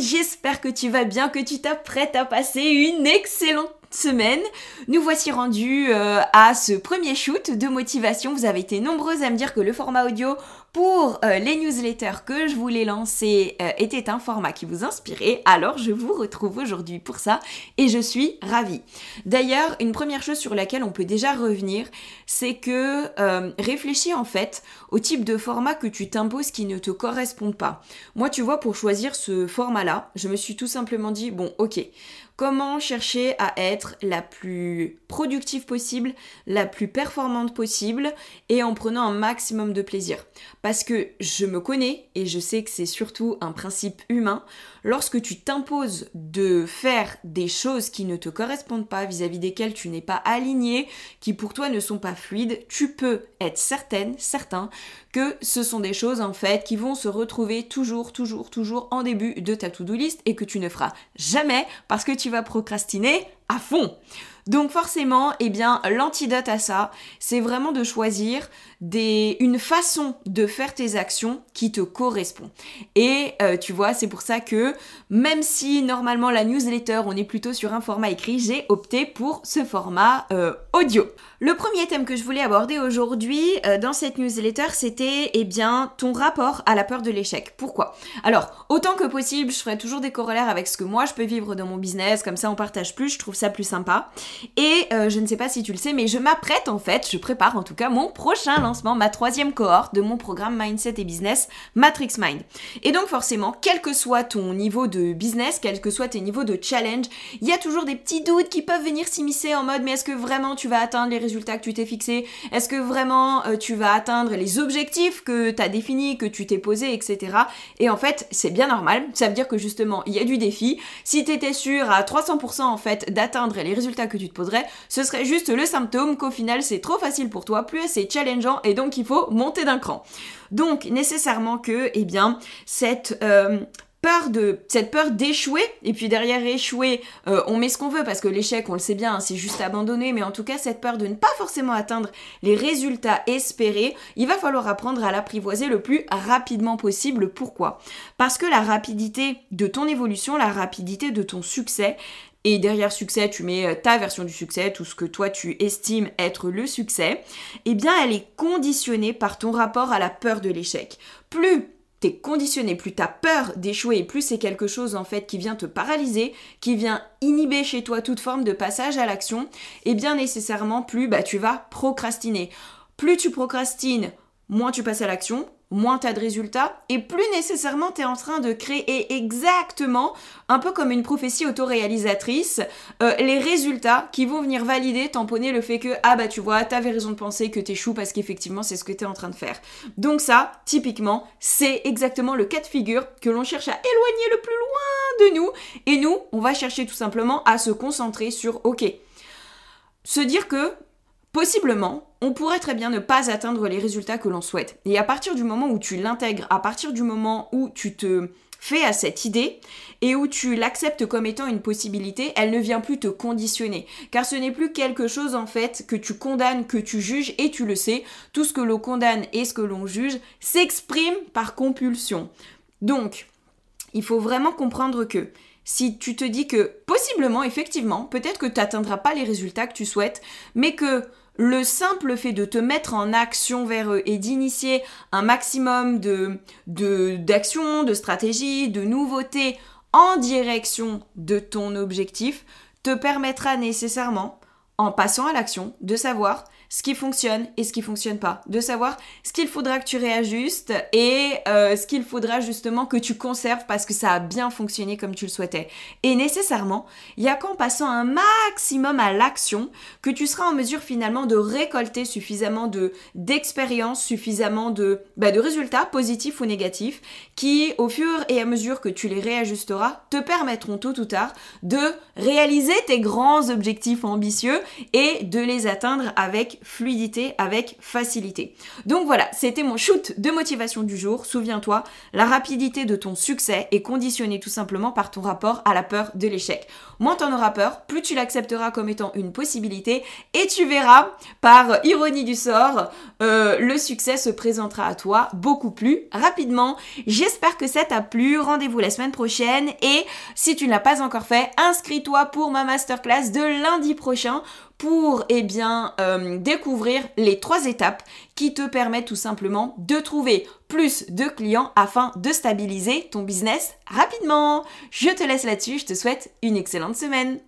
j'espère que tu vas bien, que tu t'apprêtes à passer une excellente semaine. Nous voici rendus euh, à ce premier shoot de motivation. Vous avez été nombreuses à me dire que le format audio pour euh, les newsletters que je voulais lancer euh, était un format qui vous inspirait. Alors je vous retrouve aujourd'hui pour ça et je suis ravie. D'ailleurs, une première chose sur laquelle on peut déjà revenir, c'est que réfléchis en fait au type de format que tu t'imposes qui ne te correspond pas. Moi, tu vois, pour choisir ce format-là, je me suis tout simplement dit, bon, ok, comment chercher à être la plus productive possible, la plus performante possible et en prenant un maximum de plaisir. Parce que je me connais et je sais que c'est surtout un principe humain. Lorsque tu t'imposes de faire des choses qui ne te correspondent pas, vis-à-vis desquelles tu n'es pas aligné, qui pour toi ne sont pas fluides, tu peux être certaine, certain que ce sont des choses en fait qui vont se retrouver toujours, toujours, toujours en début de ta to-do list et que tu ne feras jamais parce que tu vas procrastiner à fond. Donc forcément, eh bien, l'antidote à ça, c'est vraiment de choisir des, une façon de faire tes actions qui te correspond. Et euh, tu vois, c'est pour ça que même si normalement la newsletter, on est plutôt sur un format écrit, j'ai opté pour ce format euh, audio. Le premier thème que je voulais aborder aujourd'hui euh, dans cette newsletter, c'était eh bien ton rapport à la peur de l'échec. Pourquoi? Alors, autant que possible, je ferai toujours des corollaires avec ce que moi je peux vivre dans mon business, comme ça on partage plus, je trouve ça plus sympa. Et je ne sais pas si tu le sais, mais je m'apprête en fait, je prépare en tout cas mon prochain lancement ma troisième cohorte de mon programme Mindset et Business Matrix Mind. Et donc forcément, quel que soit ton niveau de business, quel que soit tes niveaux de challenge, il y a toujours des petits doutes qui peuvent venir s'immiscer en mode mais est-ce que vraiment tu vas atteindre les résultats que tu t'es fixés? Est-ce que vraiment euh, tu vas atteindre les objectifs que tu as définis, que tu t'es posé, etc. Et en fait, c'est bien normal. Ça veut dire que justement, il y a du défi. Si tu étais sûr à 300% en fait d'atteindre les résultats que tu te poserais, ce serait juste le symptôme qu'au final c'est trop facile pour toi, plus c'est challengeant et donc il faut monter d'un cran. Donc nécessairement que, eh bien, cette euh, peur d'échouer et puis derrière échouer euh, on met ce qu'on veut parce que l'échec on le sait bien hein, c'est juste abandonner mais en tout cas cette peur de ne pas forcément atteindre les résultats espérés il va falloir apprendre à l'apprivoiser le plus rapidement possible pourquoi? Parce que la rapidité de ton évolution la rapidité de ton succès et derrière succès, tu mets euh, ta version du succès, tout ce que toi tu estimes être le succès, eh bien elle est conditionnée par ton rapport à la peur de l'échec. Plus t'es conditionné, plus t'as peur d'échouer, plus c'est quelque chose en fait qui vient te paralyser, qui vient inhiber chez toi toute forme de passage à l'action, et eh bien nécessairement plus bah, tu vas procrastiner. Plus tu procrastines, moins tu passes à l'action, moins tu as de résultats et plus nécessairement tu es en train de créer exactement, un peu comme une prophétie autoréalisatrice, euh, les résultats qui vont venir valider, tamponner le fait que ah bah tu vois, t'avais raison de penser que t'échoues parce qu'effectivement c'est ce que tu es en train de faire. Donc ça, typiquement, c'est exactement le cas de figure que l'on cherche à éloigner le plus loin de nous et nous, on va chercher tout simplement à se concentrer sur ok, se dire que possiblement, on pourrait très bien ne pas atteindre les résultats que l'on souhaite. Et à partir du moment où tu l'intègres, à partir du moment où tu te fais à cette idée et où tu l'acceptes comme étant une possibilité, elle ne vient plus te conditionner. Car ce n'est plus quelque chose en fait que tu condamnes, que tu juges et tu le sais, tout ce que l'on condamne et ce que l'on juge s'exprime par compulsion. Donc, il faut vraiment comprendre que si tu te dis que possiblement, effectivement, peut-être que tu n'atteindras pas les résultats que tu souhaites, mais que le simple fait de te mettre en action vers eux et d'initier un maximum de, d'actions, de stratégies, de nouveautés en direction de ton objectif te permettra nécessairement, en passant à l'action, de savoir ce qui fonctionne et ce qui fonctionne pas, de savoir ce qu'il faudra que tu réajustes et euh, ce qu'il faudra justement que tu conserves parce que ça a bien fonctionné comme tu le souhaitais. Et nécessairement, il y a qu'en passant un maximum à l'action que tu seras en mesure finalement de récolter suffisamment de d'expérience, suffisamment de bah, de résultats positifs ou négatifs qui au fur et à mesure que tu les réajusteras te permettront tôt ou tard de réaliser tes grands objectifs ambitieux et de les atteindre avec fluidité, avec facilité. Donc voilà, c'était mon shoot de motivation du jour. Souviens-toi, la rapidité de ton succès est conditionnée tout simplement par ton rapport à la peur de l'échec. Moins tu en auras peur, plus tu l'accepteras comme étant une possibilité et tu verras, par ironie du sort, euh, le succès se présentera à toi beaucoup plus rapidement. J'espère que ça t'a plu. Rendez-vous la semaine prochaine et si tu ne l'as pas encore fait, inscris-toi pour ma masterclass de lundi prochain pour eh bien euh, découvrir les trois étapes qui te permettent tout simplement de trouver plus de clients afin de stabiliser ton business rapidement. Je te laisse là-dessus, je te souhaite une excellente semaine.